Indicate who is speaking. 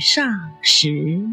Speaker 1: 上时。